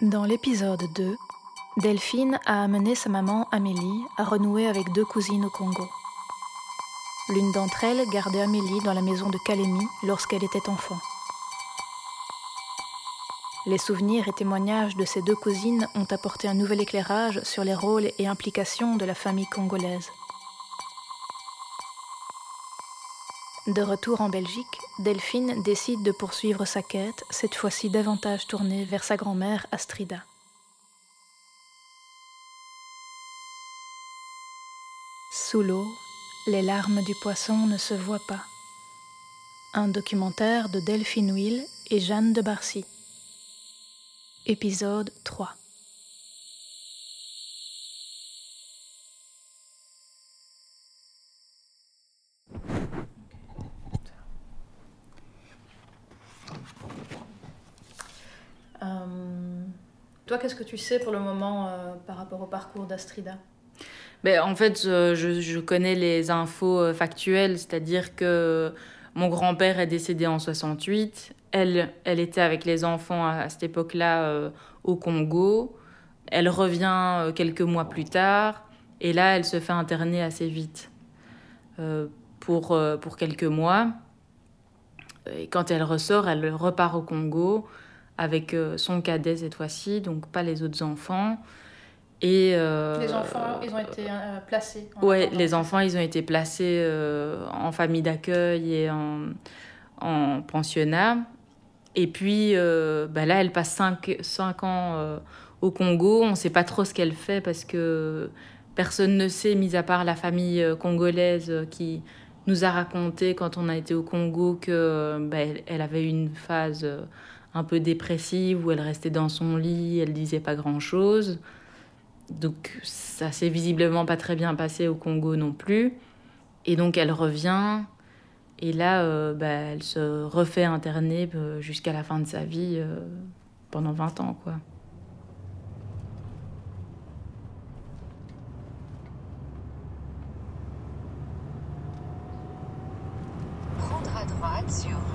Dans l'épisode 2, Delphine a amené sa maman Amélie à renouer avec deux cousines au Congo. L'une d'entre elles gardait Amélie dans la maison de Calémie lorsqu'elle était enfant. Les souvenirs et témoignages de ces deux cousines ont apporté un nouvel éclairage sur les rôles et implications de la famille congolaise. De retour en Belgique, Delphine décide de poursuivre sa quête, cette fois-ci davantage tournée vers sa grand-mère Astrida. Sous l'eau, les larmes du poisson ne se voient pas. Un documentaire de Delphine Will et Jeanne de Barcy. Épisode 3. Toi, qu'est-ce que tu sais pour le moment euh, par rapport au parcours d'Astrida? Ben, En fait, je, je, connais les infos euh, factuelles, c'est-à-dire que mon grand-père est décédé en 68. Elle, elle était avec les enfants à, cette époque-là au Congo. Elle revient quelques mois plus tard. Et là, elle se fait interner assez vite pour, pour quelques mois. Et quand elle ressort, elle repart au Congo avec euh, son cadet cette fois-ci, donc pas les autres enfants. Et euh, les enfants, ils ont été euh, placés. Ouais, les enfants, ils ont été placés en famille d'accueil et en, en, pensionnat. Et puis bah là, elle passe 5, ans au Congo. On ne sait pas trop ce qu'elle fait parce que personne ne sait, mis à part la famille congolaise qui nous a raconté quand on a été au Congo que bah, elle, avait une phase un peu dépressive où elle restait dans son lit, elle disait pas grand chose. Donc ça s'est visiblement pas très bien passé au Congo non plus. Et donc elle revient et là euh, bah, elle se refait interner euh, jusqu'à la fin de sa vie euh, pendant 20 ans quoi. Prendre à droite sur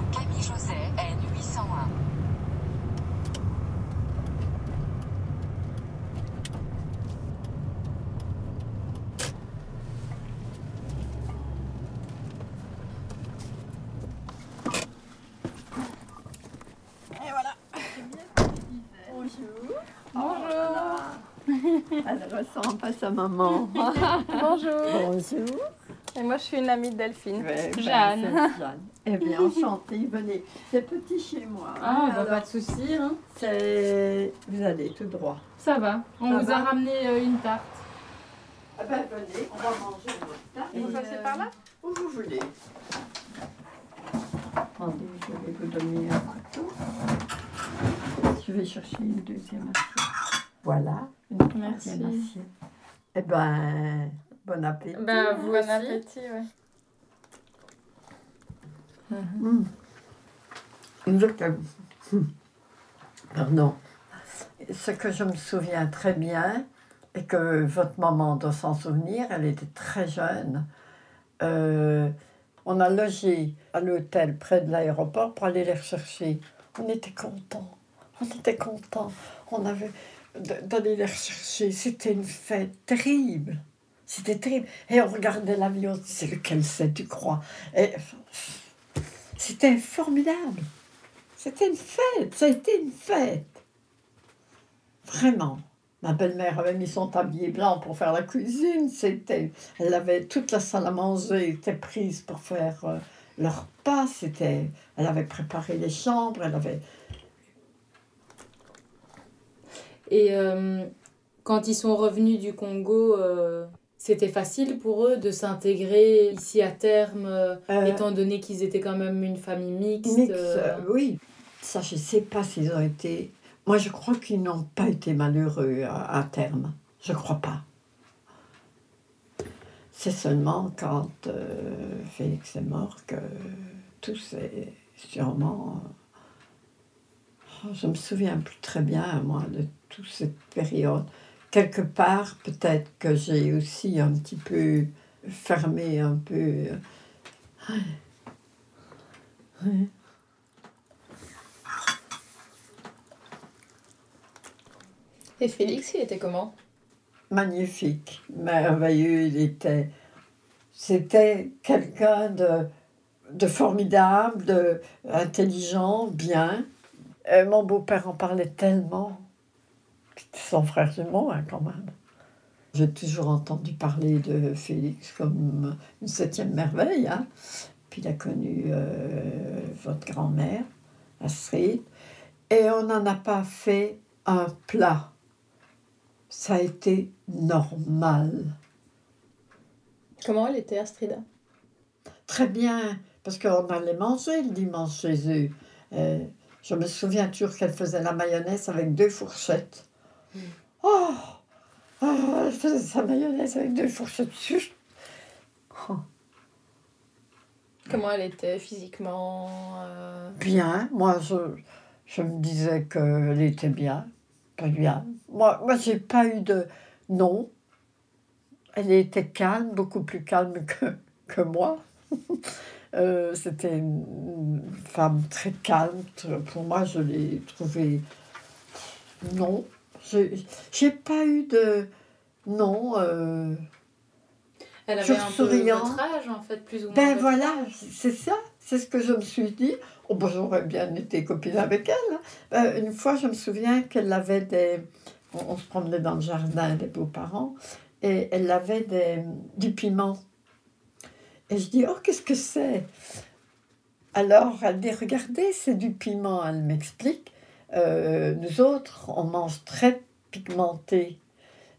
sa maman. Bonjour. Bonjour. Et moi, je suis une amie de Delphine. Ben, Jeanne. Jeanne. Eh bien, enchantée. Venez. C'est petit chez moi. Ah, bah, pas de souci. Hein. Vous allez tout droit. Ça va. On vous a ramené euh, une tarte. Ah ben, venez, on va manger votre tarte. Vous passez par là Où vous voulez. Attendez, je vais vous donner un couteau. Je vais chercher une deuxième assiette. Voilà. Merci. Eh ben, bon appétit. Ben, vous bon appétit, oui. Mmh. Pardon. Ce que je me souviens très bien, et que votre maman doit s'en souvenir, elle était très jeune. Euh, on a logé à l'hôtel près de l'aéroport pour aller les rechercher. On était contents. On était contents. On avait d'aller les rechercher. C'était une fête terrible. C'était terrible. Et on regardait l'avion, c'est lequel c'est, tu crois? C'était formidable. C'était une fête, ça a été une fête. Vraiment. Ma belle-mère avait mis son tablier blanc pour faire la cuisine. C'était, elle avait toute la salle à manger était prise pour faire euh, leur repas. C'était, elle avait préparé les chambres. Elle avait, Et euh, quand ils sont revenus du Congo, euh, c'était facile pour eux de s'intégrer ici à terme, euh, étant donné qu'ils étaient quand même une famille mixte. Oui. Ça, je ne sais pas s'ils ont été. Moi, je crois qu'ils n'ont pas été malheureux à, à terme. Je ne crois pas. C'est seulement quand Félix est mort que tout s'est sûrement Oh, je me souviens plus très bien, moi, de toute cette période. Quelque part, peut-être que j'ai aussi un petit peu fermé un peu. Et Félix, il était comment? Magnifique, merveilleux. Il était, c'était quelqu'un de, de formidable, de intelligent, bien. Et mon beau-père en parlait tellement. Son frère jumeau, hein, quand même. J'ai toujours entendu parler de Félix comme une septième merveille. Hein. Puis il a connu euh, votre grand-mère, Astrid. Et on n'en a pas fait un plat ça a été normal. Comment elle était, Astrida? Très bien, parce qu'on allait manger le dimanche chez eux. Euh, je me souviens toujours qu'elle faisait la mayonnaise avec deux fourchettes. Oh, oh, Elle faisait sa mayonnaise avec deux fourchettes. Oh. Comment elle était physiquement euh? Bien, moi je, je me disais qu'elle était bien pas bien. Moi, moi j'ai pas eu de. Non. Elle était calme, beaucoup plus calme que, que moi. euh, C'était une femme très calme. Pour moi, je l'ai trouvée. Non. J'ai pas eu de. Non. Euh... Elle avait un peu votre âge, en fait, plus ou moins. Ben voilà, c'est ça. C'est ce que je me suis dit. Oh, bon, j'aurais bien été copine avec elle. Hein. Euh, une fois, je me souviens qu'elle avait des. On, se promenait dans le jardin des beaux-parents et elle avait des, du piment. Et je dis Oh, qu'est-ce que c'est? Alors, elle dit Regardez, c'est du piment. Elle m'explique. Euh, nous autres, on mange très pigmenté.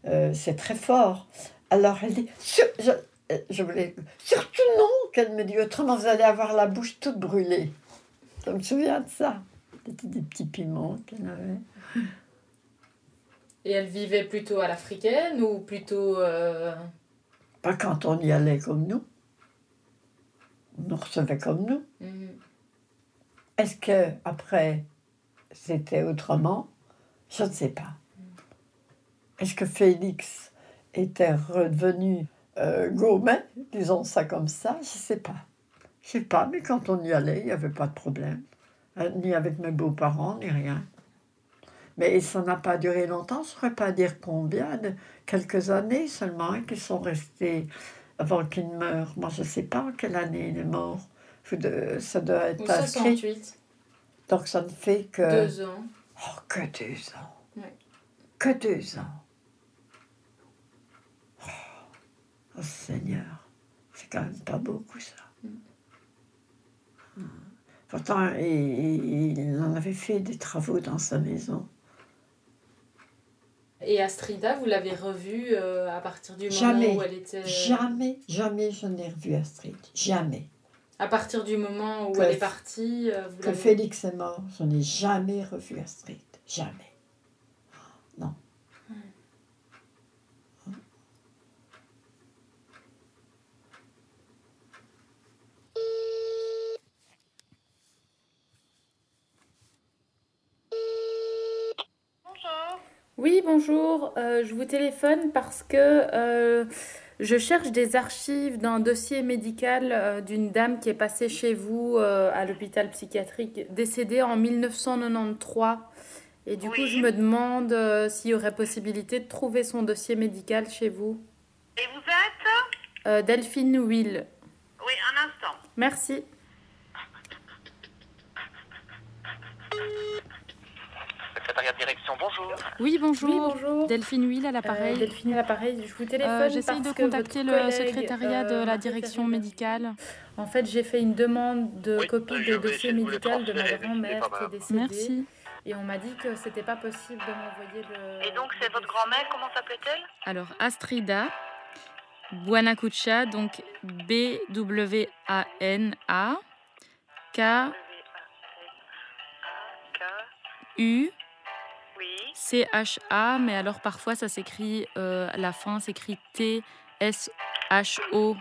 Euh, c'est très fort. Alors, elle dit je, je voulais. Surtout non, qu'elle me dit Autrement, vous allez avoir la bouche toute brûlée. Je me souviens de ça. C'était des petits piments qu'elle avait. Et elle vivait plutôt à l'africaine ou plutôt. Euh... Pas quand on y allait comme nous. On nous recevait comme nous. Mhm. Est-ce que après c'était autrement Je ne sais pas. Est-ce que Félix était revenu euh, gourmet, disons ça comme ça? Je ne sais pas. Je sais pas, mais quand on y allait, il n'y avait pas de problème. Euh, ni avec mes beaux-parents, ni rien. Mais ça n'a pas duré longtemps, je ne saurais pas dire combien, de quelques années seulement, hein, qui sont restés avant qu'il meure. Moi, je ne sais pas en quelle année il est mort. Ça doit être inscrit. Donc ça ne fait que... Deux ans. Oh, que deux ans. Que deux ans. Oh, oh Seigneur, c'est quand même pas beaucoup ça. Pourtant, il, en avait fait des travaux dans sa maison. Et Astrida, vous l'avez revue euh, à partir du moment où elle était... Euh, jamais, jamais je n'ai revu Astrid. Jamais. À partir du moment où elle est partie euh, Que Félix est mort, je n'ai jamais revu Astrid. Jamais. Non. Oui, bonjour. Euh, je vous téléphone parce que euh, je cherche des archives d'un dossier médical euh, d'une dame qui est passée chez vous à l'hôpital psychiatrique, décédée en 1993. Et du coup, je me demande s'il y aurait possibilité de trouver son dossier médical chez vous. Et vous êtes? Delphine Will. Oui, un instant. Merci. Bonjour. Oui, bonjour. Delphine Huil à l'appareil. Euh, Delphine à l'appareil, je vous téléphone. Euh, J'essaye de contacter le secrétariat de la euh, direction médicale. En fait, j'ai fait une demande de copie de dossier médical de ma grand-mère qui est décédée. Merci. Et on m'a dit que c'était pas possible de m'envoyer le. Et donc, c'est votre grand-mère, comment s'appelait-elle? Alors, Astrida Buanacucha, donc B-W-A-N-A K. U C-H-A, mais alors parfois ça s'écrit, euh, la fin s'écrit T-S-H-O.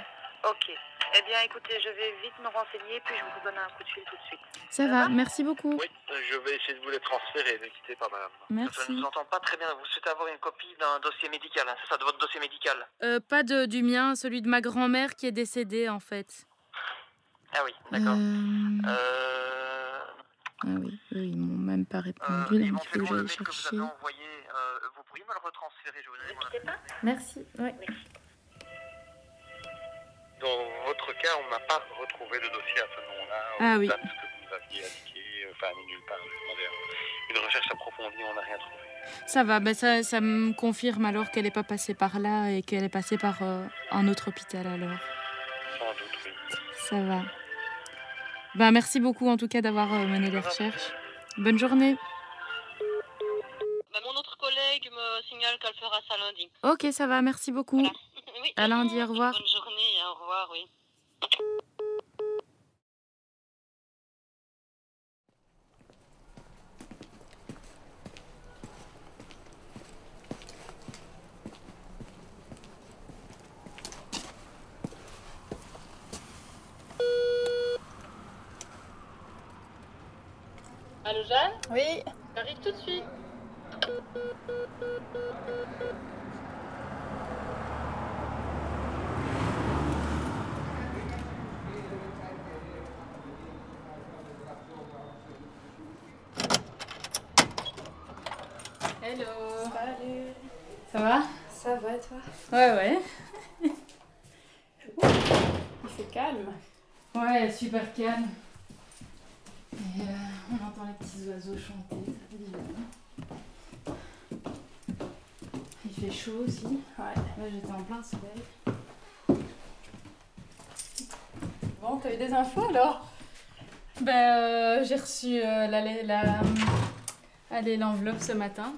Ok. Eh bien, écoutez, je vais vite me renseigner, puis je vous donne un coup de fil tout de suite. Ça, va, merci beaucoup. Oui, je vais essayer de vous les transférer, ne quittez pas, madame. Merci. Je ne vous entends pas très bien. Vous souhaitez avoir une copie d'un dossier médical, hein, c'est ça, de votre dossier médical? Euh, Pas de, du mien, celui de ma grand-mère qui est décédée, en fait. Ah oui, d'accord. Euh... euh ah oui, eux, ils m'ont même pas répondu. Euh, donc il faut que j'aille chercher. Que vous, avez envoyé, euh, vous pourriez me le retransférer Je vous pas. Merci. Oui. Dans votre cas, on n'a pas retrouvé de dossier à ce nom-là. Ah oui. dates que vous aviez indiquées, enfin, nulle part. Une recherche approfondie, on n'a rien trouvé. Ça va, ben ça, ça me confirme alors qu'elle n'est pas passée par là et qu'elle est passée par euh, un autre hôpital alors. Sans doute, oui. Ça va. Ben, merci beaucoup en tout cas d'avoir euh, mené les recherches. Bonne journée. Bah, mon autre collègue me signale qu'elle fera ça lundi. Ok, ça va, merci beaucoup. Voilà. Oui, À lundi, au revoir. Bonne journée, au revoir, oui. Allô, Jeanne Oui, J'arrive tout de suite. Hello. Salut. Ça va? Ça va et toi? Ouais, ouais. Il fait calme. Ouais, super calme. Et euh, on entend les petits oiseaux chanter, ça fait du bien. Il fait chaud aussi. Ouais. Là, j'étais en plein soleil. Bon, t'as eu des infos alors? Ben, euh, j'ai reçu euh, la, la, allez, l'enveloppe ce matin.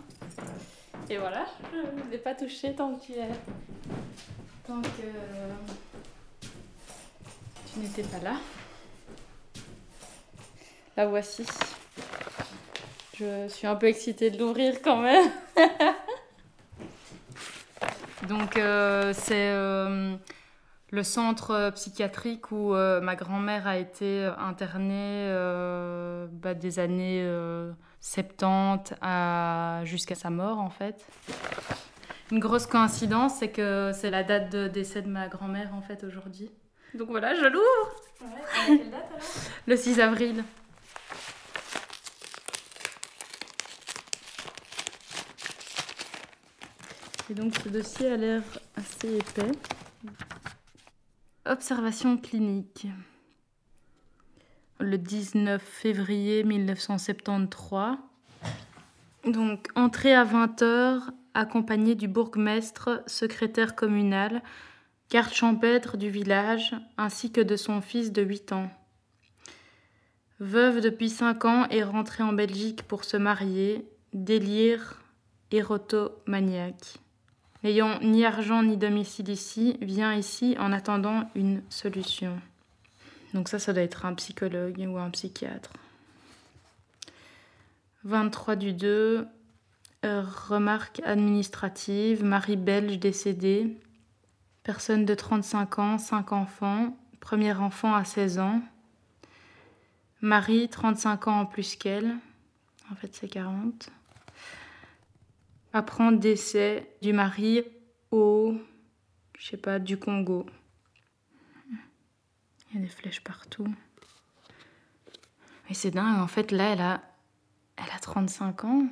Et voilà, je ne l'ai pas touché tant que tu es. Tant que tu n'étais pas là. La voici. Je suis un peu excitée de l'ouvrir quand même. Donc, euh, c'est euh, le centre euh, psychiatrique où euh, ma grand-mère a été internée bah, des années euh, 70 à... jusqu'à sa mort en fait. Une grosse coïncidence, c'est que c'est la date de décès de ma grand-mère en fait aujourd'hui. Donc voilà, je l'ouvre Ouais, quelle date alors? Le 6 avril. Et donc ce dossier a l'air assez épais. Observation clinique. Le 19 février 1973. Donc entrée à 20h, accompagnée du bourgmestre, secrétaire communal, garde champêtre du village, ainsi que de son fils de 8 ans. Veuve depuis 5 ans et rentrée en Belgique pour se marier, délire érotomaniaque. N'ayant ni argent ni domicile ici, vient ici en attendant une solution. Donc ça, ça doit être un psychologue ou un psychiatre. 23 du 2, euh, remarque administrative, mari belge décédé, personne de 35 ans, 5 enfants, premier enfant à 16 ans, mari 35 ans en plus qu'elle, en fait c'est 40, apprend décès du mari au, je sais pas, du Congo. Il y a des flèches partout. Mais c'est dingue, en fait, là, elle a, elle a 35 ans.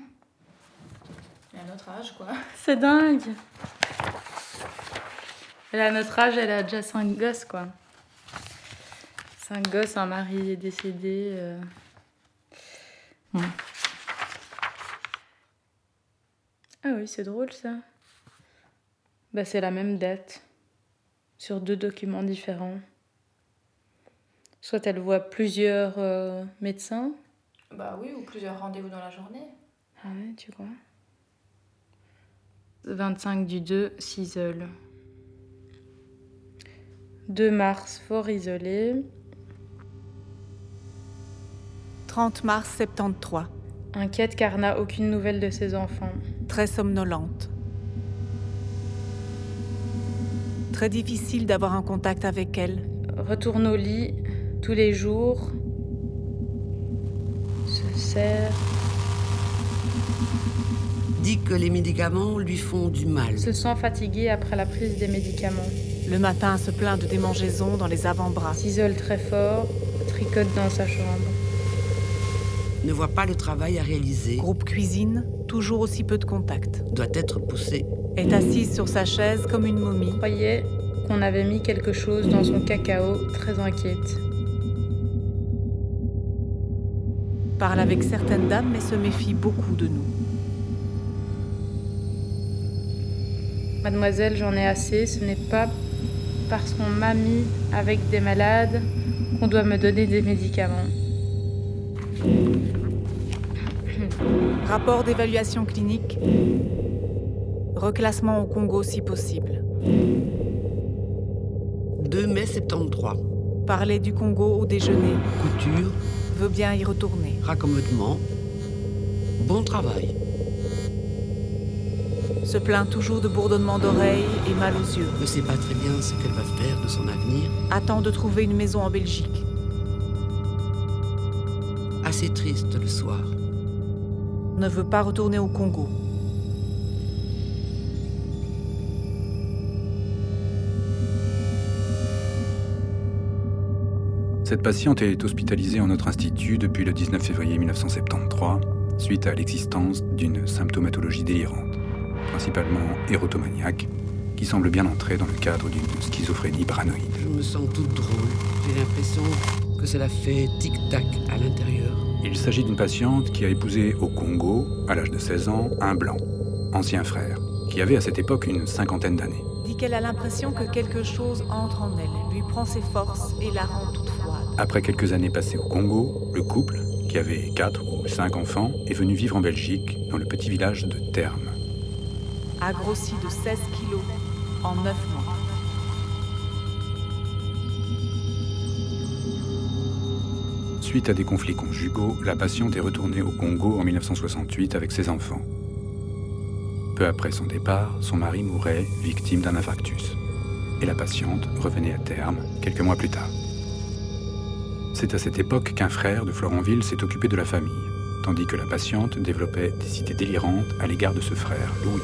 Et à notre âge, quoi. C'est dingue. Elle a notre âge, elle a déjà 5 gosses, quoi. 5 gosses, un mari est décédé. euh. Ah oui, c'est drôle ça. Bah, c'est la même date sur deux documents différents. Soit elle voit plusieurs euh, médecins. Bah oui, ou plusieurs rendez-vous dans la journée. Ah ouais, tu crois? 25 du 2, Ciseul. 2 mars, fort isolé. 30 mars 73. Inquiète car n'a aucune nouvelle de ses enfants. Très somnolente. Très difficile d'avoir un contact avec elle. Retourne au lit tous les jours. Se sert. Dit que les médicaments lui font du mal. Se sent fatiguée après la prise des médicaments. Le matin, se plaint de démangeaisons dans les avant-bras. S'isole très fort. Tricote dans sa chambre. Ne voit pas le travail à réaliser. Groupe cuisine, toujours aussi peu de contact. Doit être poussée. Est assise sur sa chaise comme une momie. Je croyais qu'on avait mis quelque chose dans son cacao, très inquiète. Parle avec certaines dames mais se méfie beaucoup de nous. Mademoiselle, j'en ai assez, ce n'est pas parce qu'on m'a mis avec des malades qu'on doit me donner des médicaments. Rapport d'évaluation clinique. Reclassement au Congo si possible. 2 mai 73. Parler du Congo au déjeuner. Couture, Veut bien y retourner. raccommodement. Bon travail. Se plaint toujours de bourdonnement d'oreilles et mal aux yeux. Ne sait pas très bien ce qu'elle va faire de son avenir. Attend de trouver une maison en Belgique. Assez triste le soir. Ne veut pas retourner au Congo. Cette patiente est hospitalisée en notre institut depuis le 19 février 1973, suite à l'existence d'une symptomatologie délirante, principalement érotomaniaque, qui semble bien entrer dans le cadre d'une schizophrénie paranoïde. Je me sens toute drôle. J'ai l'impression que cela fait tic-tac à l'intérieur. Il s'agit d'une patiente qui a épousé au Congo, à l'âge de 16 ans, un blanc, ancien frère, qui avait à cette époque une cinquantaine d'années. Dit qu'elle a l'impression que quelque chose entre en elle, lui prend ses forces et la rend toute froide. Après quelques années passées au Congo, le couple, qui avait 4 ou 5 enfants, est venu vivre en Belgique, dans le petit village de Terme. A grossi de 16 kilos en 9 mois. Suite à des conflits conjugaux, la patiente est retournée au Congo en 1968 avec ses enfants. Peu après son départ, son mari mourait victime d'un infarctus. Et la patiente revenait à terme quelques mois plus tard. C'est à cette époque qu'un frère de Florenville s'est occupé de la famille, tandis que la patiente développait des idées délirantes à l'égard de ce frère, Louis.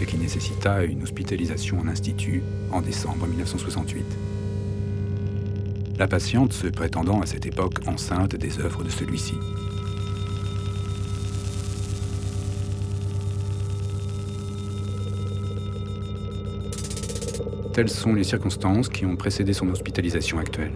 Ce qui nécessita une hospitalisation en institut en décembre 1968. La patiente se prétendant à cette époque enceinte des œuvres de celui-ci. Telles sont les circonstances qui ont précédé son hospitalisation actuelle.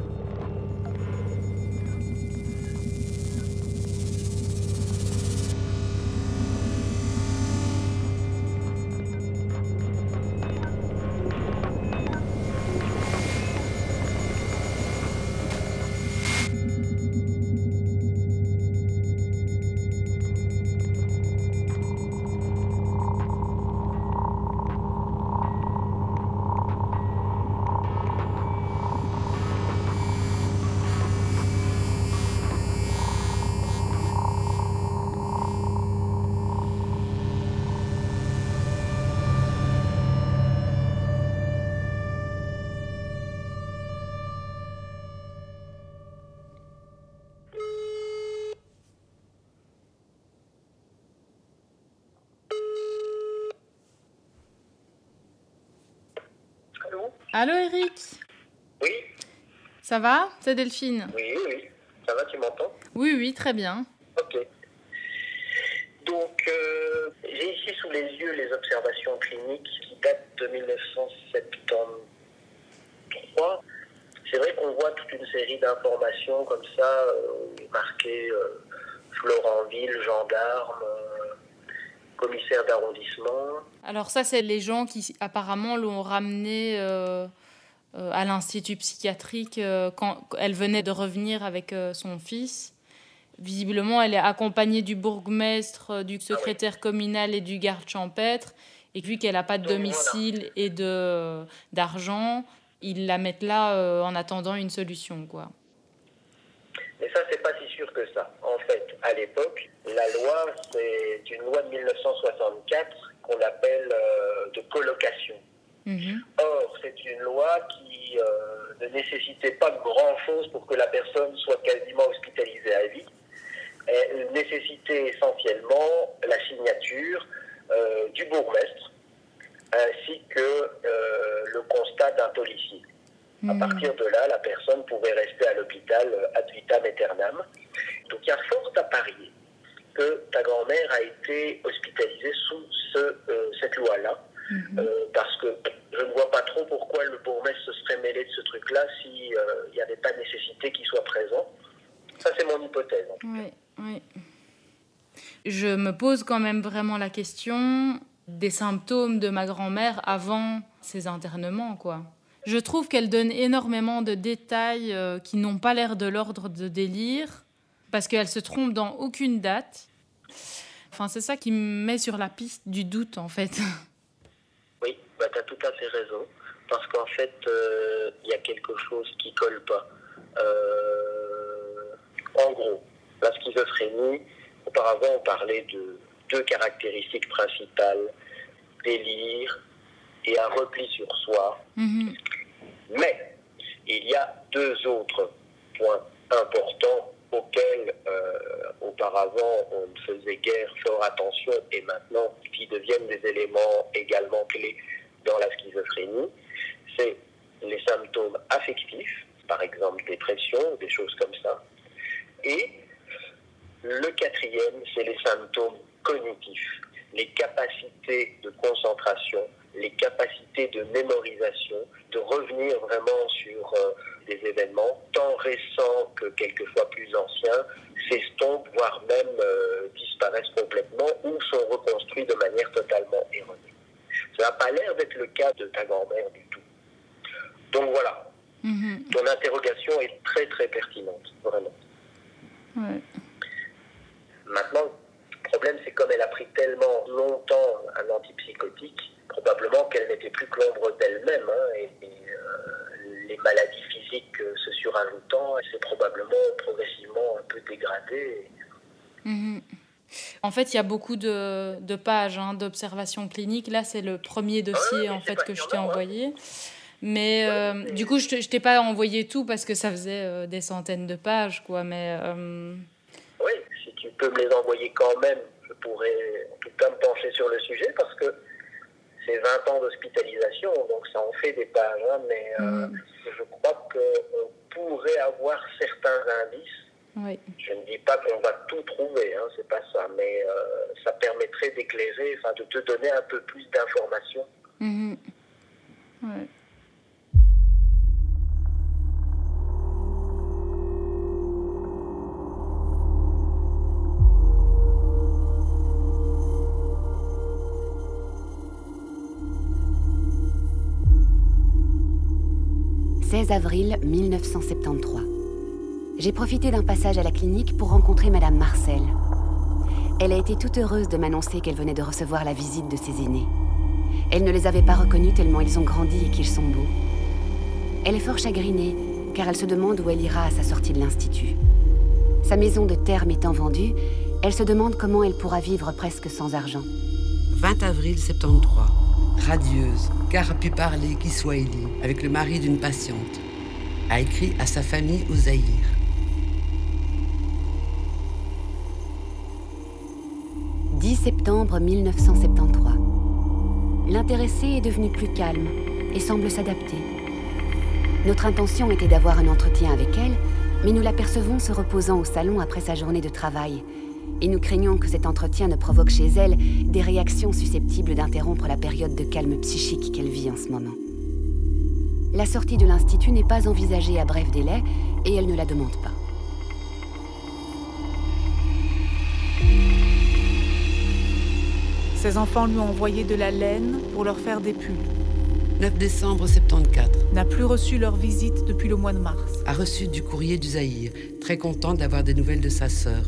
Allô Eric? Oui, Ça va? C'est Delphine oui, oui. Ça va, tu m'entends? Oui, oui, très bien. Ok. Donc, euh, j'ai ici sous les yeux les observations cliniques qui datent de 1973. C'est vrai qu'on voit toute une série d'informations comme ça, euh, marquées euh, Florentville, gendarme, commissaire d'arrondissement. Alors ça, c'est les gens qui apparemment l'ont ramenée euh, euh, à l'institut psychiatrique euh, quand elle venait de revenir avec son fils. Visiblement, elle est accompagnée du bourgmestre, du secrétaire communal et du garde champêtre. Et vu qu'elle n'a pas de Donc, domicile et de d'argent, ils la mettent là en attendant une solution, quoi. Mais ça, c'est pas si sûr que ça. En fait, à l'époque, la loi, c'est une loi de 1964 qu'on appelle euh, de colocation. Mhm. Or, c'est une loi qui euh, ne nécessitait pas grand-chose pour que la personne soit quasiment hospitalisée à vie. Elle nécessitait essentiellement la signature euh, du bourgmestre ainsi que le constat d'un policier. À Mhm. partir de là, la personne pouvait rester à l'hôpital ad vitam aeternam. Donc il y a fort à parier que ta grand-mère a été hospitalisée sous ce, euh, cette loi-là. Mhm. Euh, parce que je ne vois pas trop pourquoi le bourgmestre se serait mêlé de ce truc-là s'il n'y avait pas nécessité qu'il soit présent. Ça, c'est mon hypothèse. en tout cas. Oui, oui. Je me pose quand même vraiment la question des symptômes de ma grand-mère avant ses internements, quoi. Je trouve qu'elle donne énormément de détails euh, qui n'ont pas l'air de l'ordre de délire, parce qu'elle se trompe dans aucune date. Enfin, c'est ça qui me met sur la piste du doute, en fait. Oui, bah, tu as tout à fait raison. Parce qu'en fait, euh, il y a quelque chose qui colle pas. Euh, en gros, la schizophrénie, auparavant, on parlait de deux caractéristiques principales délire et un repli sur soi. Mhm. Mais il y a deux autres points importants auxquels euh, auparavant on ne faisait guère fort attention et maintenant qui deviennent des éléments également clés dans la schizophrénie, c'est les symptômes affectifs, par exemple dépression, des choses comme ça, et le quatrième, c'est les symptômes cognitifs, les capacités de concentration, les capacités de mémorisation, de revenir vraiment sur euh, des événements, tant récents que quelquefois plus anciens, s'estompent, voire même euh, disparaissent complètement ou sont reconstruits de manière totalement erronée. Ça n'a pas l'air d'être le cas de ta grand-mère du tout. Donc voilà, Mhm. ton interrogation est très très pertinente, vraiment. Ouais. Maintenant, le problème, c'est comme elle a pris tellement longtemps un antipsychotique, probablement qu'elle n'était plus que l'ombre d'elle-même. hein, et et, euh, les maladies physiques euh, se surajoutant, elle s'est probablement progressivement un peu dégradée. Mhm. En fait, il y a beaucoup de, de pages hein, d'observation clinique. Là, c'est le premier dossier en fait que je t'ai envoyé. Mais euh, du coup, je je t'ai pas envoyé tout parce que ça faisait euh, des centaines de pages, quoi. Mais euh, Oui, si tu peux me les envoyer quand même, je pourrais en tout cas me pencher sur le sujet parce que c'est 20 ans d'hospitalisation, donc ça en fait des pages. hein, mais euh, je crois qu'on pourrait avoir certains indices oui. Je ne dis pas qu'on va tout trouver, hein, c'est pas ça, mais euh, ça permettrait d'éclairer, enfin de te donner un peu plus d'informations. Mhm. Ouais. 16 avril 1973. J'ai profité d'un passage à la clinique pour rencontrer Madame Marcel. Elle a été toute heureuse de m'annoncer qu'elle venait de recevoir la visite de ses aînés. Elle ne les avait pas reconnus tellement ils ont grandi et qu'ils sont beaux. Elle est fort chagrinée car elle se demande où elle ira à sa sortie de l'institut. Sa maison de terme étant vendue, elle se demande comment elle pourra vivre presque sans argent. 20 avril 73. Radieuse, car a pu parler Kiswahili avec le mari d'une patiente. A écrit à sa famille au Zaïre. « 10 septembre 1973. L'intéressée est devenue plus calme et semble s'adapter. Notre intention était d'avoir un entretien avec elle, mais nous l'apercevons se reposant au salon après sa journée de travail. Et nous craignons que cet entretien ne provoque chez elle des réactions susceptibles d'interrompre la période de calme psychique qu'elle vit en ce moment. La sortie de l'Institut n'est pas envisagée à bref délai et elle ne la demande pas. Ses enfants lui ont envoyé de la laine pour leur faire des pulls. 9 décembre 74. N'a plus reçu leur visite depuis le mois de mars. A reçu du courrier du Zaïre, très content d'avoir des nouvelles de sa sœur.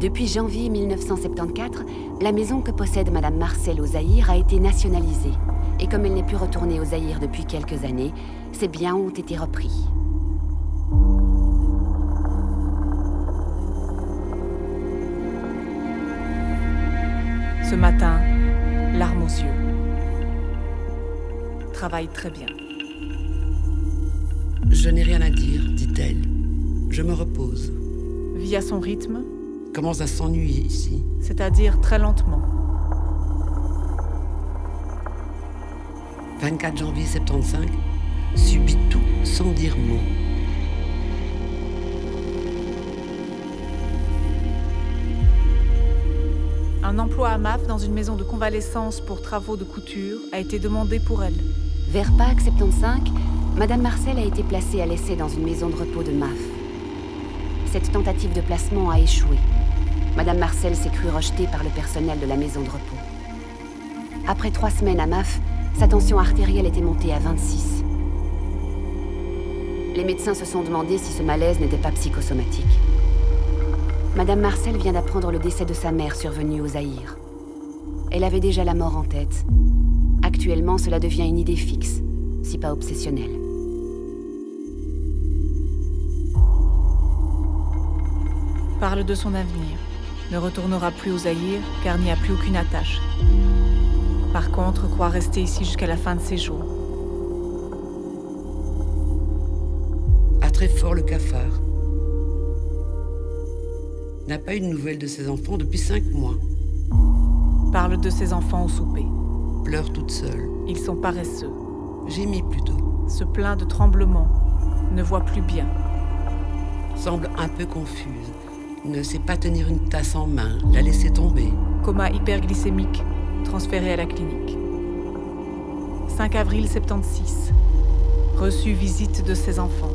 Depuis janvier 1974, la maison que possède Madame Marcel au Zaïre a été nationalisée. Et comme elle n'est plus retournée au Zaïre depuis quelques années, ses biens ont été repris. Ce matin, larmes aux yeux. Travaille très bien. Je n'ai rien à dire, dit-elle. Je me repose. Vit à son rythme, commence à s'ennuyer ici. C'est-à-dire très lentement. 24 janvier 75, subit tout sans dire mot. Un emploi à MAF dans une maison de convalescence pour travaux de couture a été demandé pour elle. Vers Pâques 75, Madame Marcel a été placée à l'essai dans une maison de repos de MAF. Cette tentative de placement a échoué. Madame Marcel s'est crue rejetée par le personnel de la maison de repos. Après trois semaines à MAF, sa tension artérielle était montée à 26. Les médecins se sont demandé si ce malaise n'était pas psychosomatique. Madame Marcel vient d'apprendre le décès de sa mère survenue au Zaïre. Elle avait déjà la mort en tête. Actuellement, cela devient une idée fixe, si pas obsessionnelle. Parle de son avenir. Ne retournera plus au Zaïre car n'y a plus aucune attache. Par contre, croit rester ici jusqu'à la fin de ses jours. À très fort le cafard. N'a pas eu de nouvelles de ses enfants depuis cinq mois. Parle de ses enfants au souper. Pleure toute seule. Ils sont paresseux. Gémit plutôt. Se plaint de tremblements. Ne voit plus bien. Semble un peu confuse. Ne sait pas tenir une tasse en main. La laisser tomber. Coma hyperglycémique. Transféré à la clinique. 5 avril 76. Reçu visite de ses enfants.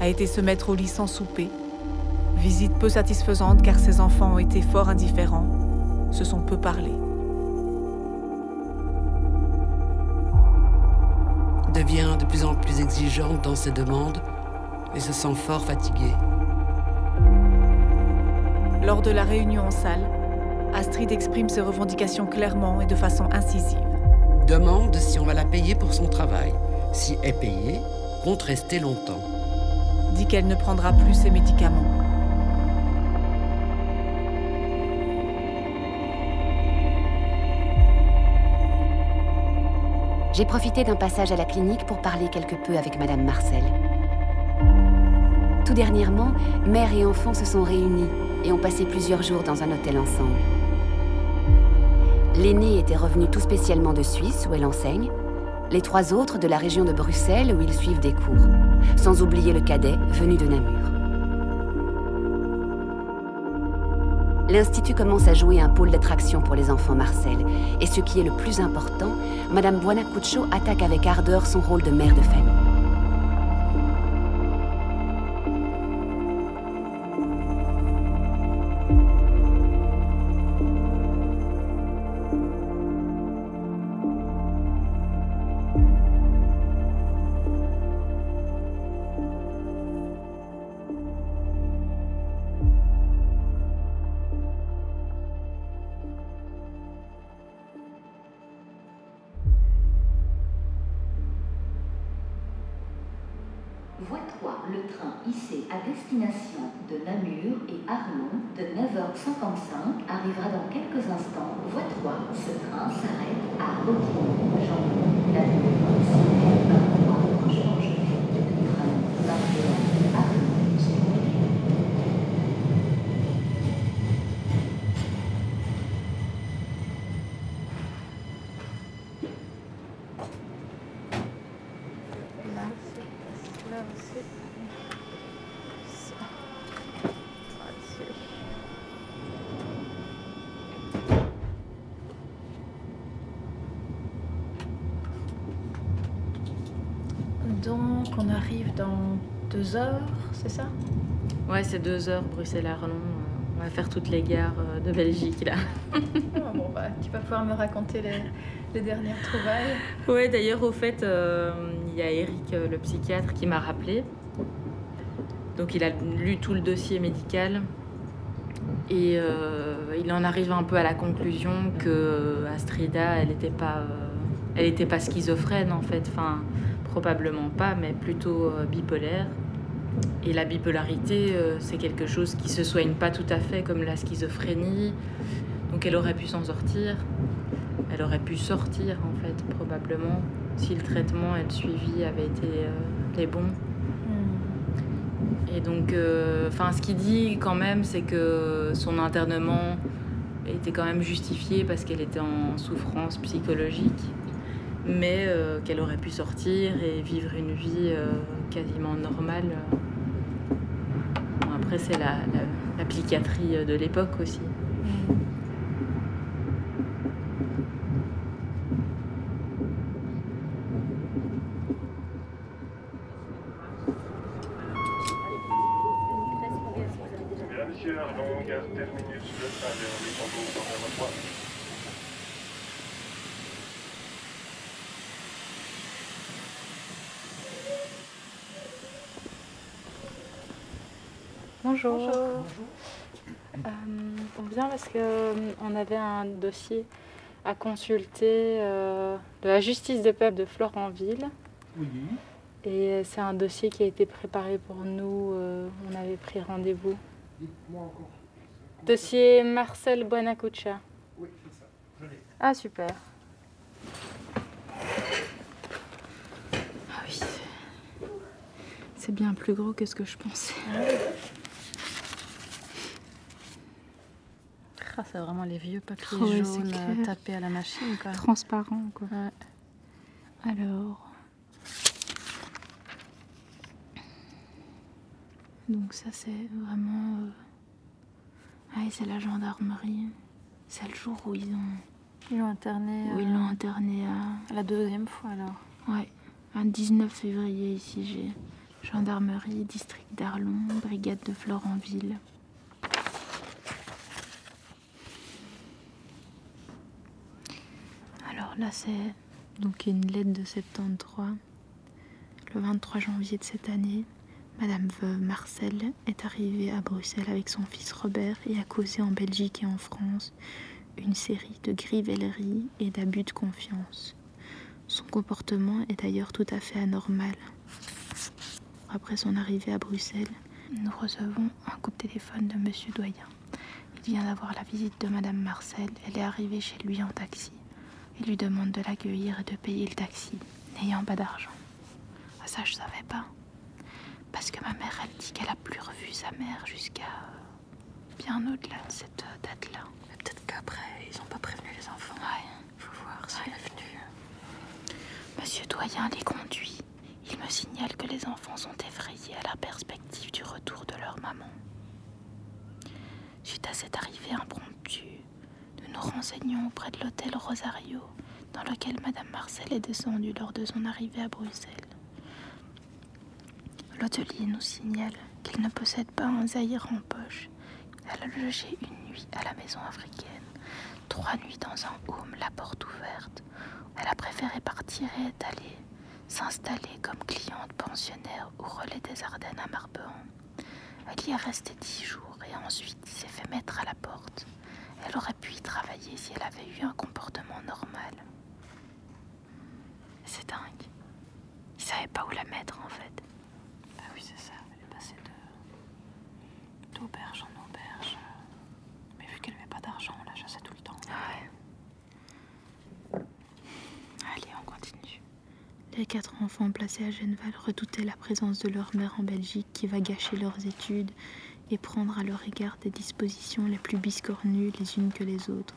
A été se mettre au lit sans souper. Visite peu satisfaisante car ses enfants ont été fort indifférents. Se sont peu parlé. Devient de plus en plus exigeante dans ses demandes et se sent fort fatiguée. Lors de la réunion en salle, Astrid exprime ses revendications clairement et de façon incisive. Demande si on va la payer pour son travail. Si est payée, compte rester longtemps. Dit qu'elle ne prendra plus ses médicaments. J'ai profité d'un passage à la clinique pour parler quelque peu avec Madame Marcel. Tout dernièrement, mère et enfant se sont réunis et ont passé plusieurs jours dans un hôtel ensemble. L'aîné était revenu tout spécialement de Suisse, où elle enseigne, les trois autres de la région de Bruxelles, où ils suivent des cours, sans oublier le cadet venu de Namur. L'Institut commence à jouer un pôle d'attraction pour les enfants Marcel, et ce qui est le plus important, Madame Buonacuccio attaque avec ardeur son rôle de mère de famille. 3, le train IC à destination de Namur et Arlon de 9h55 arrivera dans quelques instants. Voie 3, ce train s'arrête à Rotron, Jean, Namur, Ciné, 23, Changelet, train 21, Arlon, Là, c'est- là aussi. Ça. Là-dessus. Donc, on arrive dans deux heures, c'est ça? Ouais, c'est deux heures, Bruxelles-Arlon. On va faire toutes les gares euh, de Belgique, là. Ah, Bon, bah, tu vas pouvoir me raconter les, les dernières trouvailles. Ouais, d'ailleurs, au fait, euh, il y a Eric, euh, le psychiatre, qui m'a rappelé. Donc, il a lu tout le dossier médical. Et euh, il en arrive un peu à la conclusion que Astrida, elle n'était pas, euh, elle était pas schizophrène, en fait. Enfin, probablement pas, mais plutôt bipolaire. Et la bipolarité, euh, c'est quelque chose qui se soigne pas tout à fait comme la schizophrénie. Donc elle aurait pu s'en sortir. Elle aurait pu sortir, en fait, probablement, si le traitement et le suivi avaient été euh, les bons. Et donc, euh, ce qu'il dit quand même, c'est que son internement était quand même justifié parce qu'elle était en souffrance psychologique, mais euh, qu'elle aurait pu sortir et vivre une vie quasiment normale. Après, c'est la, la, de l'époque aussi. Monsieur Arlon, gare terminus, le train vers Luxembourg, numéro 3. Bonjour. Euh, on vient parce qu'on avait un dossier à consulter euh, de la justice de peuple de Florentville. Oui. Et c'est un dossier qui a été préparé pour nous. euh, on avait pris rendez-vous. Dites-moi encore. Dossier Marcel Buenacucha. Oui, c'est ça. Je l'ai. Ah, super. Ah oui. C'est bien plus gros que ce que je pensais. Ah, c'est vraiment les vieux papiers c'est jaunes euh, tapés à la machine, quoi. Transparent, quoi. Alors. Donc, ça, c'est vraiment. euh, Ah, et c'est la gendarmerie. C'est le jour où ils ont. Ils l'ont interné. Où ils euh, l'ont interné à. La deuxième fois, alors. Ouais, un 19 février ici, j'ai gendarmerie, district d'Arlon, brigade de Florentville. Alors là, c'est donc une lettre de 73. Le 23 janvier de cette année, Madame Veuve Marcel est arrivée à Bruxelles avec son fils Robert et a causé en Belgique et en France une série de grivelleries et d'abus de confiance. Son comportement est d'ailleurs tout à fait anormal. Après son arrivée à Bruxelles, nous recevons un coup de téléphone de Monsieur Doyen. Il vient d'avoir la visite de Madame Marcel. Elle est arrivée chez lui en taxi. Il lui demande de l'accueillir et de payer le taxi, n'ayant pas d'argent. Ah, ça, je savais pas. Parce que ma mère, elle dit qu'elle a plus revu sa mère jusqu'à euh, bien au-delà de cette euh, date-là. Peut-être qu'après, ils ont pas prévenu les enfants. Ouais. Faut voir si elle est venue. Monsieur Doyen les conduit. Il me signale que les enfants sont effrayés à la perspective du retour de leur maman. Suite à cette arrivée impromptue, nous nous renseignons auprès de l'hôtel Rosario, dans lequel Madame Marcel est descendue lors de son arrivée à Bruxelles. L'hôtelier nous signale qu'il ne possède pas un zaïre en poche. Elle a logé une nuit à la maison africaine, trois nuits dans un home, la porte ouverte. Elle a préféré partir et est allée s'installer comme cliente pensionnaire au relais des Ardennes à Marbehan. Elle y est restée dix jours et ensuite s'est fait mettre à la porte. Elle aurait pu y travailler si elle avait eu un comportement normal. C'est dingue. Ils savaient pas où la mettre en fait. Bah oui, c'est ça. Elle est passée de d'auberge en auberge. Mais vu qu'elle avait pas d'argent, on la chassait tout le temps. Allez, on continue. Les quatre enfants placés à Genval redoutaient la présence de leur mère en Belgique qui va gâcher leurs études et prendre à leur égard des dispositions les plus biscornues les unes que les autres.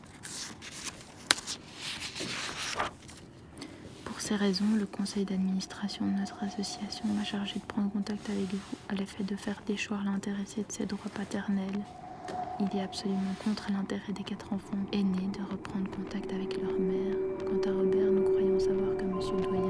Pour ces raisons, le conseil d'administration de notre association m'a chargé de prendre contact avec vous à l'effet de faire déchoir l'intéressé de ses droits paternels. Il est absolument contre l'intérêt des quatre enfants aînés de reprendre contact avec leur mère. Quant à Robert, nous croyons savoir que M. Doyen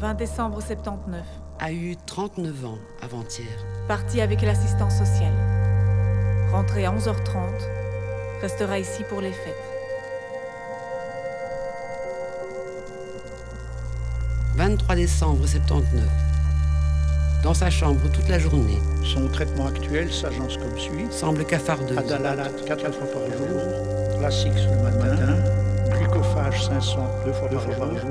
20 décembre 79. A eu 39 ans avant-hier. Parti avec l'assistance sociale. Rentré à 11h30. Restera ici pour les fêtes. 23 décembre 79. Dans sa chambre toute la journée. Son traitement actuel s'agence comme suit. Semble cafardeuse. Adalat 4 fois par jour, Lasix le matin, glucophage 500 deux fois, par, jour,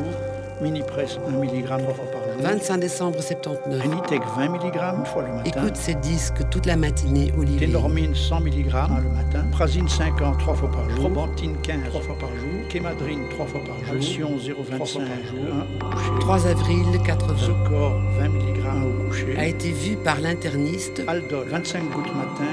mini-presse 1 mg trois fois par jour, 25 décembre 79. Genitec 20 mg une fois le matin, Écoute ces disques toute la matinée au lit. Ténormine 100 mg le matin, Prazine 50 trois fois par jour, Probantine 15 trois fois par jour, Kémadrine 3 fois par jour, Alcyon 0,25 par jour, 1 au coucher, 3 avril 80. Secor 20 mg au coucher, A été vu par l'interniste. Aldol 25 gouttes matin,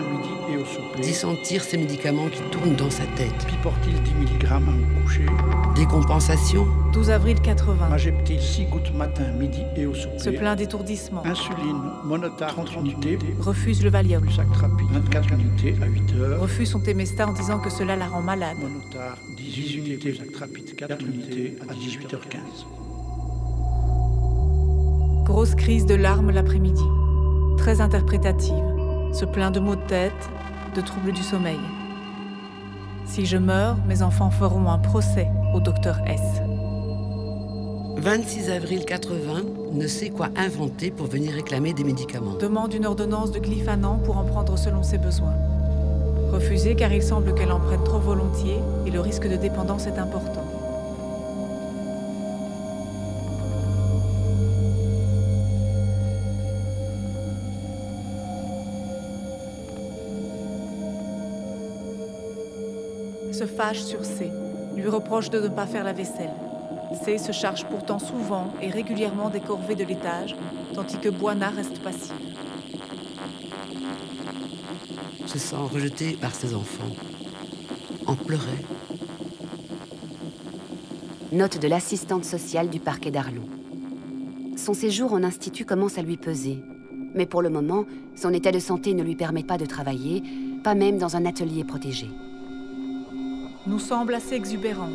Dit sentir ces médicaments qui tournent dans sa tête. Piportil 10 mg au coucher? Décompensation 12 avril 80. Mageptil 6 gouttes matin, midi et au souper? Se plaint d'étourdissement. Insuline, monotar 30 unités. Refuse le Valium. Sactrapide 24 unités à 8 heures. Refuse son Temesta en disant que cela la rend malade. Monotar 18 unités, Sactrapide 4 unités à 18h15. Grosse crise de larmes l'après-midi. Très interprétative. Se plaint de maux de tête, de troubles du sommeil. Si je meurs, mes enfants feront un procès au docteur S. 26 avril 80, ne sait quoi inventer pour venir réclamer des médicaments. Demande une ordonnance de glyphanant pour en prendre selon ses besoins. Refusée car il semble qu'elle en prenne trop volontiers et le risque de dépendance est important. Se fâche sur C, lui reproche de ne pas faire la vaisselle. C se charge pourtant souvent et régulièrement des corvées de l'étage, tandis que Boina reste passif. Se sent rejeté par ses enfants. En pleurait. Note de l'assistante sociale du parquet d'Arlon. Son séjour en institut commence à lui peser. Mais pour le moment, son état de santé ne lui permet pas de travailler, pas même dans un atelier protégé nous semble assez exubérante,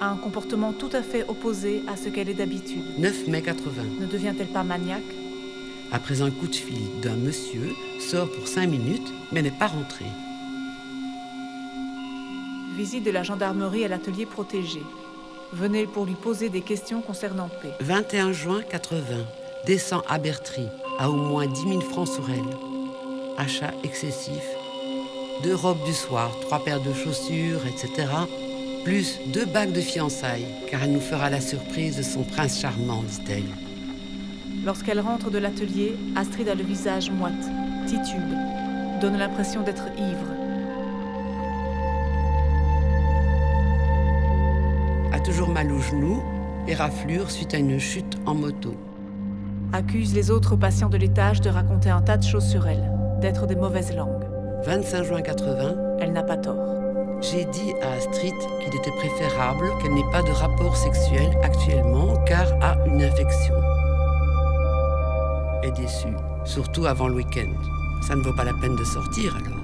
a un comportement tout à fait opposé à ce qu'elle est d'habitude. 9 mai 80. Ne devient-elle pas maniaque? Après un coup de fil d'un monsieur, sort pour 5 minutes, mais n'est pas rentré. Visite de la gendarmerie à l'atelier protégé. Venez pour lui poser des questions concernant P. 21 juin 80. Descend à Bertry, à au moins 10 000 francs sur elle. Achat excessif, deux robes du soir, trois paires de chaussures, etc. Plus deux bagues de fiançailles, car elle nous fera la surprise de son prince charmant, dit-elle. Lorsqu'elle rentre de l'atelier, Astrid a le visage moite, titube, donne l'impression d'être ivre. A toujours mal au genou et raflure suite à une chute en moto. Accuse les autres patients de l'étage de raconter un tas de choses sur elle, d'être des mauvaises langues. 25 juin 80. Elle n'a pas tort. J'ai dit à Astrid qu'il était préférable qu'elle n'ait pas de rapport sexuel actuellement car a une infection. Est déçue, surtout avant le week-end. Ça ne vaut pas la peine de sortir alors.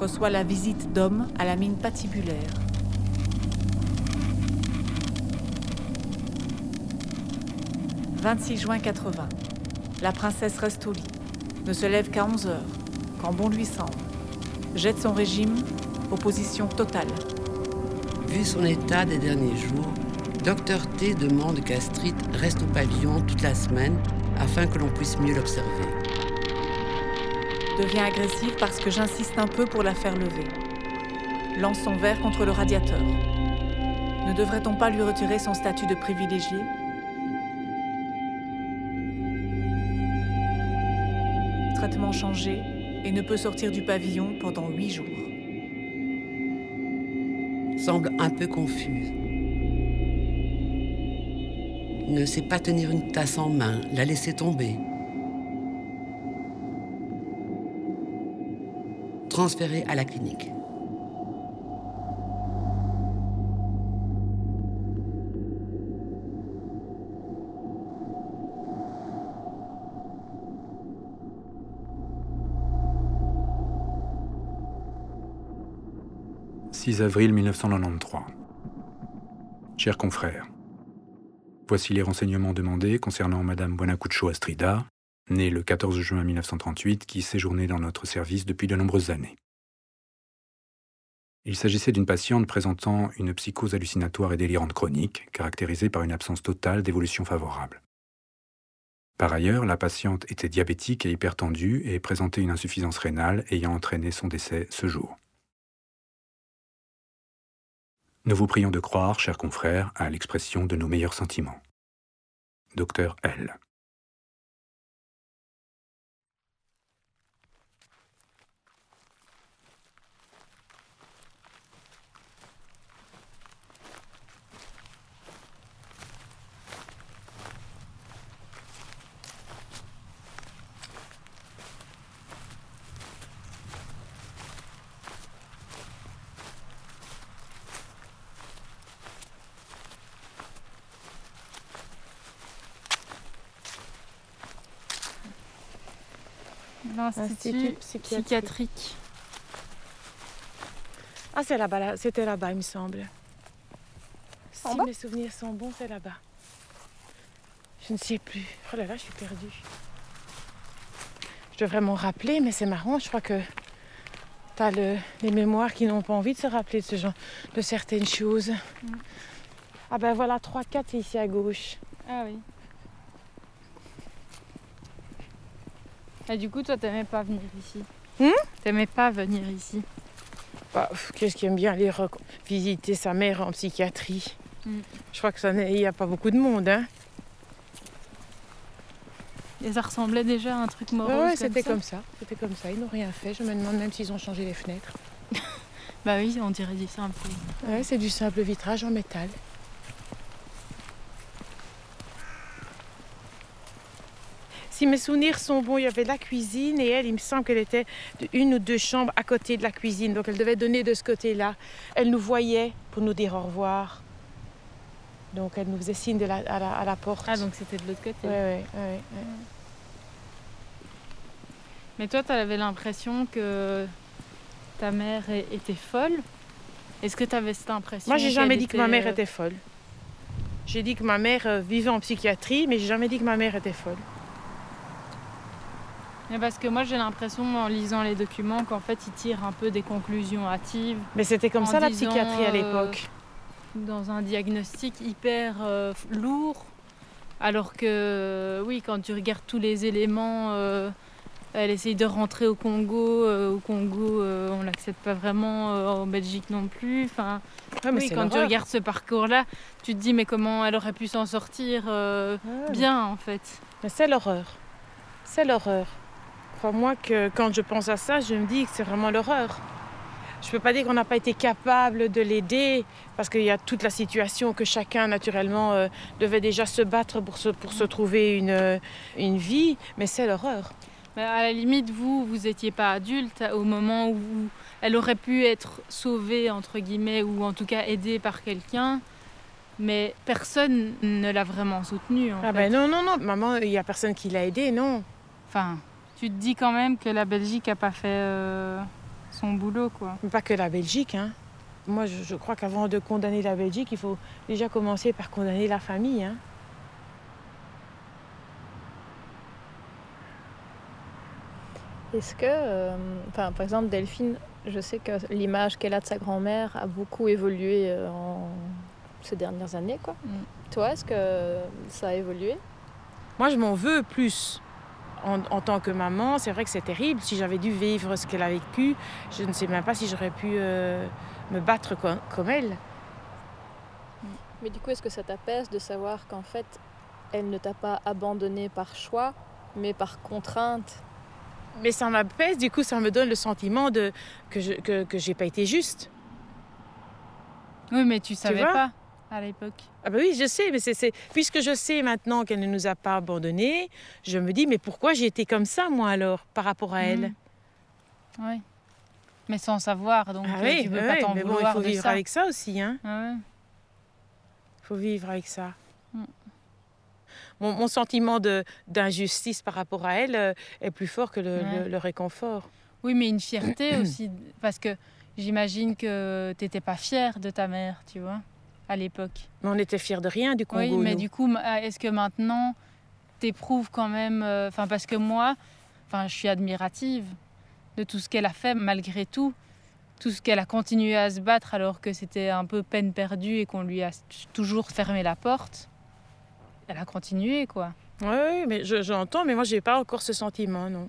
Reçoit la visite d'hommes à la mine patibulaire. « 26 juin 80. La princesse reste au lit ne se lève qu'à 11 heures, quand bon lui semble. Jette son régime, opposition totale. Vu son état des derniers jours, Docteur T demande qu'Astrid reste au pavillon toute la semaine afin que l'on puisse mieux l'observer. Devient agressive parce que j'insiste un peu pour la faire lever. Lance son verre contre le radiateur. Ne devrait-on pas lui retirer son statut de privilégié? Et ne peut sortir du pavillon pendant huit jours. Semble un peu confuse. Ne sait pas tenir une tasse en main, la laisser tomber. Transféré à la clinique. « 6 avril 1993. Chers confrères, voici les renseignements demandés concernant Madame Buenacuccio Astrida, née le 14 juin 1938, qui séjournait dans notre service depuis de nombreuses années. Il s'agissait d'une patiente présentant une psychose hallucinatoire et délirante chronique, caractérisée par une absence totale d'évolution favorable. Par ailleurs, la patiente était diabétique et hypertendue et présentait une insuffisance rénale ayant entraîné son décès ce jour. Nous vous prions de croire, chers confrères, à l'expression de nos meilleurs sentiments. Docteur L. L'Institut psychiatrique. psychiatrique. Ah, c'est là-bas, là. c'était là-bas, il me semble. Si bas mes souvenirs sont bons, c'est là-bas. Je ne sais plus. Oh là là, je suis perdue. Je devrais m'en rappeler, mais c'est marrant, je crois que tu as les mémoires qui n'ont pas envie de se rappeler de ce genre, de certaines choses. Ah ben voilà, 3-4, c'est ici à gauche. Ah oui. Et du coup, toi, t'aimais pas venir ici Hmm T'aimais pas venir ici Bah, Qu'est-ce qui aime bien aller visiter sa mère en psychiatrie Mm. Je crois que ça n'est- il n'y a pas beaucoup de monde. Hein. Et ça ressemblait déjà à un truc morose Ouais, c'était comme ça. C'était comme ça. Ils n'ont rien fait. Je me demande même s'ils ont changé les fenêtres. Bah oui, on dirait du simple. Ouais, c'est du simple vitrage en métal. Si mes souvenirs sont bons, il y avait la cuisine et elle, il me semble qu'elle était une ou deux chambres à côté de la cuisine. Donc elle devait donner de ce côté-là. Elle nous voyait pour nous dire au revoir. Donc elle nous faisait signe de la- à, la, à la porte. Ah, donc c'était de l'autre côté. Ouais, ouais, ouais, ouais. Mais toi, t'avais l'impression que ta mère était folle? Est-ce que t'avais cette impression Moi, j'ai jamais dit que ma mère euh, était folle. J'ai dit que ma mère euh, vivait en psychiatrie, mais j'ai jamais dit que ma mère était folle. Mais parce que moi, j'ai l'impression, en lisant les documents, qu'en fait, ils tirent un peu des conclusions hâtives. Mais c'était comme ça la disant, psychiatrie à euh, l'époque. Dans un diagnostic hyper euh, lourd. Alors que, oui, quand tu regardes tous les éléments, euh, elle essaye de rentrer au Congo. euh, au Congo, euh, on l'accepte pas vraiment. euh, en Belgique non plus. Enfin, Ouais, mais oui, quand tu regardes ce parcours-là, tu te dis, mais comment elle aurait pu s'en sortir euh, bien, en fait? Mais c'est l'horreur. C'est l'horreur. Crois-moi que quand je pense à ça, je me dis que c'est vraiment l'horreur. Je peux pas dire qu'on n'a pas été capable de l'aider, parce qu'il y a toute la situation que chacun, naturellement, euh, devait déjà se battre pour se, pour se trouver une, euh, une vie, mais c'est l'horreur. À la limite, vous, vous n'étiez pas adulte au moment où elle aurait pu être sauvée, entre guillemets, ou en tout cas aidée par quelqu'un. Mais personne ne l'a vraiment soutenue. En Ah fait. ben non, non, non, maman, il y a personne qui l'a aidée, non. Enfin, tu te dis quand même que la Belgique n'a pas fait euh, son boulot, quoi. Mais pas que la Belgique, hein. Moi, je, je crois qu'avant de condamner la Belgique, il faut déjà commencer par condamner la famille, hein. Est-ce que, euh, enfin, par exemple, Delphine, je sais que l'image qu'elle a de sa grand-mère a beaucoup évolué euh, en ces dernières années, quoi. Toi, est-ce que ça a évolué? Moi, je m'en veux plus. En, en tant que maman, c'est vrai que c'est terrible. Si j'avais dû vivre ce qu'elle a vécu, je ne sais même pas si j'aurais pu euh, me battre co- comme elle. Mais du coup, est-ce que ça t'apaise de savoir qu'en fait, elle ne t'a pas abandonné par choix, mais par contrainte? Mais ça m'apaise, du coup, ça me donne le sentiment de, que je que, que j'ai pas été juste. Oui, mais tu savais pas à l'époque. Ah bah oui, je sais, mais c'est, puisque je sais maintenant qu'elle ne nous a pas abandonnés, je me dis, mais pourquoi j'ai été comme ça, moi, alors, par rapport à elle? Oui. Mais sans savoir, donc Ah euh, oui, tu peux oui, pas t'en mais bon, il faut vivre ça. avec ça aussi, hein. Ah ouais. Faut vivre avec ça. Mm. Mon, mon sentiment d'injustice par rapport à elle euh, est plus fort que le, Ouais. le- le réconfort. Oui, mais une fierté aussi, parce que j'imagine que t'étais pas fière de ta mère, tu vois, à l'époque. Mais on était fiers de rien du Congo. Oui, mais nous. du coup, ma- est-ce que maintenant, t'éprouves quand même... euh, Enfin, parce que moi, enfin, je suis admirative de tout ce qu'elle a fait, malgré tout. Tout ce qu'elle a continué à se battre alors que c'était un peu peine perdue et qu'on lui a toujours fermé la porte. Elle a continué, quoi. Oui, mais je- j'entends, mais moi, je n'ai pas encore ce sentiment, non.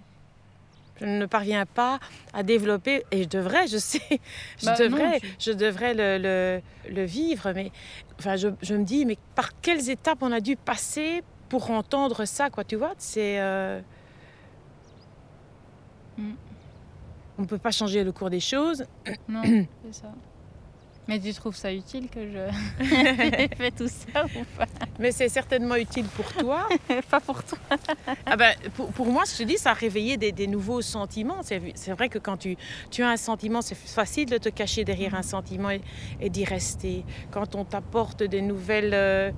Je ne parviens pas à développer, et je devrais, je sais, je Bah, non, devrais, tu- je devrais le, le- le vivre, mais enfin, je, je me dis, mais par quelles étapes on a dû passer pour entendre ça, quoi, tu vois? C'est... euh, Mm. On ne peut pas changer le cours des choses. Non, c'est ça. Mais tu trouves ça utile que je j'ai fait tout ça ou pas Mais c'est certainement utile pour toi. Pas pour toi. Ah ben, pour, pour moi, je te dis, ça a réveillé des, des nouveaux sentiments. C'est c'est vrai que quand tu, tu as un sentiment, c'est facile de te cacher derrière un sentiment et, et d'y rester. Quand on t'apporte des nouvelles euh,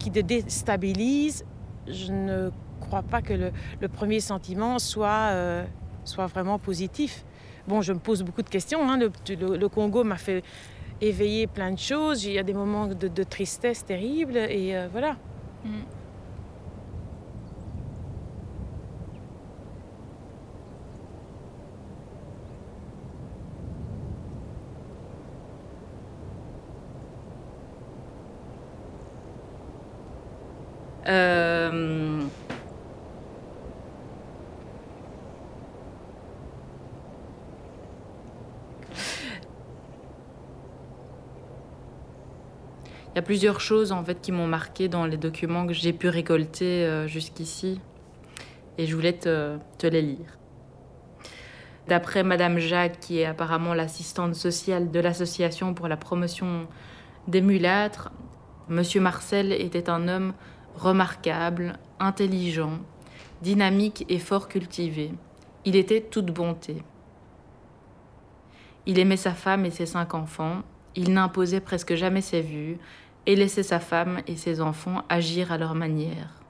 qui te déstabilisent, je ne crois pas que le, le premier sentiment soit euh, soit vraiment positif. Bon, je me pose beaucoup de questions. hein. Le, le- le Congo m'a fait éveiller plein de choses. Il y a des moments de, tristesse terribles et euh, voilà. Euh, Il y a plusieurs choses en fait qui m'ont marqué dans les documents que j'ai pu récolter euh, jusqu'ici et je voulais te, te les lire. D'après Madame Jacques, qui est apparemment l'assistante sociale de l'association pour la promotion des mulâtres, Monsieur Marcel était un homme remarquable, intelligent, dynamique et fort cultivé. Il était toute bonté. Il aimait sa femme et ses cinq enfants. Il n'imposait presque jamais ses vues et laissait sa femme et ses enfants agir à leur manière.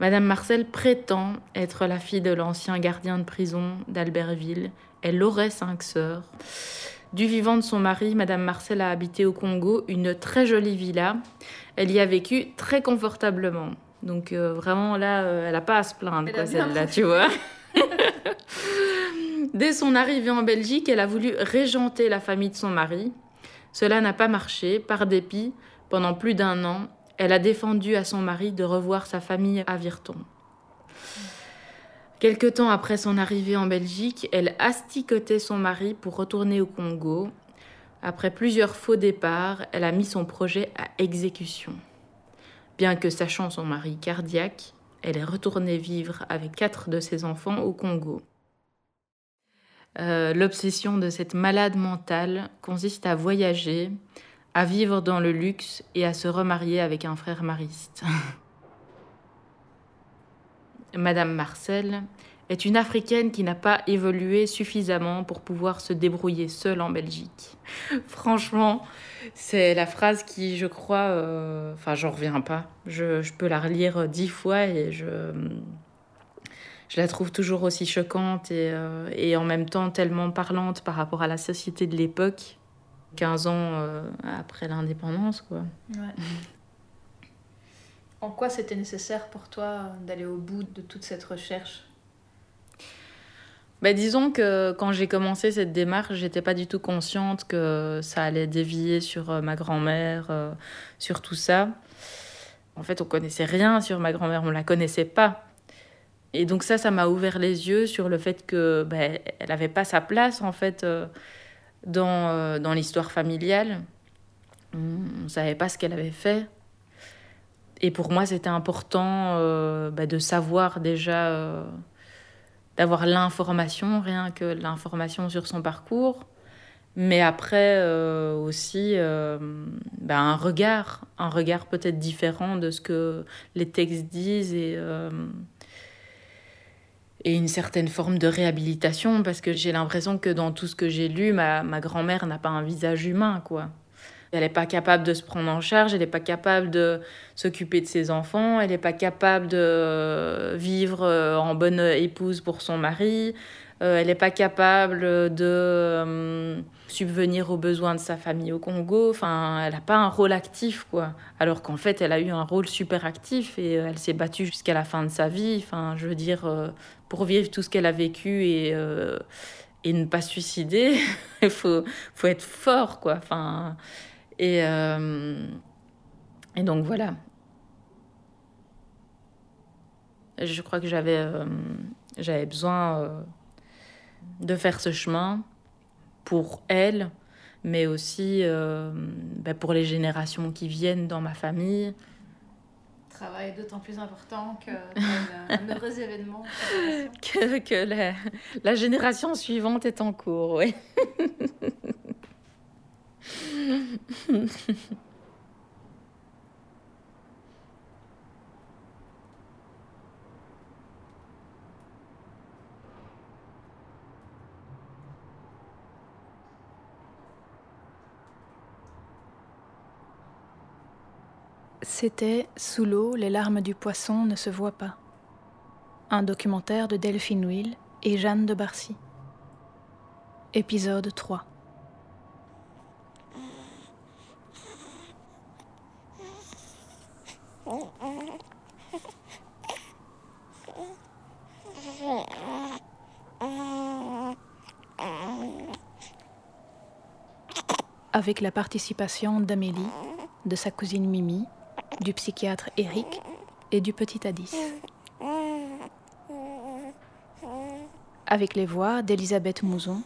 Madame Marcel prétend être la fille de l'ancien gardien de prison d'Albertville. Elle aurait cinq sœurs. Du vivant de son mari, Madame Marcel a habité au Congo une très jolie villa. Elle y a vécu très confortablement. Donc euh, vraiment là, euh, elle n'a pas à se plaindre, celle-là, tu vois. Dès son arrivée en Belgique, elle a voulu régenter la famille de son mari. Cela n'a pas marché. Par dépit, pendant plus d'un an, elle a défendu à son mari de revoir sa famille à Virton. Quelque temps après son arrivée en Belgique, elle asticotait son mari pour retourner au Congo. Après plusieurs faux départs, elle a mis son projet à exécution. Bien que sachant son mari cardiaque, elle est retournée vivre avec quatre de ses enfants au Congo. Euh, L'obsession de cette malade mentale consiste à voyager, à vivre dans le luxe et à se remarier avec un frère mariste. Madame Marcel est une Africaine qui n'a pas évolué suffisamment pour pouvoir se débrouiller seule en Belgique. Franchement, c'est la phrase qui, je crois, euh, enfin, j'en reviens pas. Je, je peux la relire dix fois et je, je la trouve toujours aussi choquante et, euh, et en même temps tellement parlante par rapport à la société de l'époque, 15 ans euh, après l'indépendance, quoi. Ouais. En quoi c'était nécessaire pour toi d'aller au bout de toute cette recherche? Bah, disons que quand j'ai commencé cette démarche, j'étais pas du tout consciente que ça allait dévier sur euh, ma grand-mère, euh, sur tout ça. En fait, on connaissait rien sur ma grand-mère, on la connaissait pas. Et donc ça, ça m'a ouvert les yeux sur le fait que bah, elle avait pas sa place en fait euh, dans, euh, dans l'histoire familiale. On, on savait pas ce qu'elle avait fait. Et pour moi, c'était important euh, bah, de savoir déjà, d'avoir l'information, rien que l'information sur son parcours. Mais après aussi bah, un regard, un regard peut-être différent de ce que les textes disent et une certaine forme de réhabilitation parce que j'ai l'impression que dans tout ce que j'ai lu, ma, ma grand-mère n'a pas un visage humain, quoi. Elle n'est pas capable de se prendre en charge, elle n'est pas capable de s'occuper de ses enfants, elle n'est pas capable de vivre euh, en bonne épouse pour son mari, euh, elle n'est pas capable de euh, subvenir aux besoins de sa famille au Congo. Enfin, elle n'a pas un rôle actif, quoi. Alors qu'en fait, elle a eu un rôle super actif et elle s'est battue jusqu'à la fin de sa vie. Enfin, je veux dire, pour vivre tout ce qu'elle a vécu et, euh, et ne pas suicider, il faut, faut être fort, quoi. Enfin, et, euh, et donc voilà. Je crois que j'avais euh, besoin de faire ce chemin pour elle, mais aussi bah, pour les générations qui viennent dans ma famille. Travail d'autant plus important que un, heureux événement. que, que la, la génération suivante est en cours, oui. C'était Sous l'eau, les larmes du poisson ne se voient pas. un documentaire de Delphine Will et Jeanne de Barcy. Épisode 3. Avec la participation d'Amélie, de sa cousine Mimi, du psychiatre Eric et du petit Addis. Avec les voix d'Elisabeth Mouzon,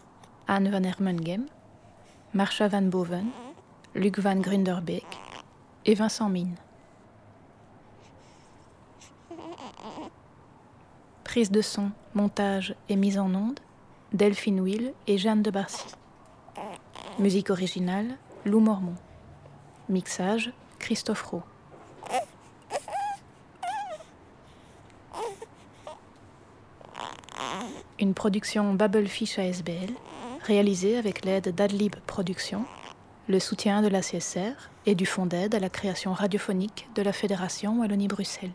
Anne van Hermengem, Marsha van Boven, Luc van Grunderbeek et Vincent Mine. Prise de son, montage et mise en onde, Delphine Will et Jeanne de Barcy. Musique originale, Lou Mormont. Mixage, Christophe Rowe. Une production Babelfish ASBL, réalisée avec l'aide d'Adlib Productions, le soutien de la CSR et du Fonds d'aide à la création radiophonique de la Fédération Wallonie-Bruxelles.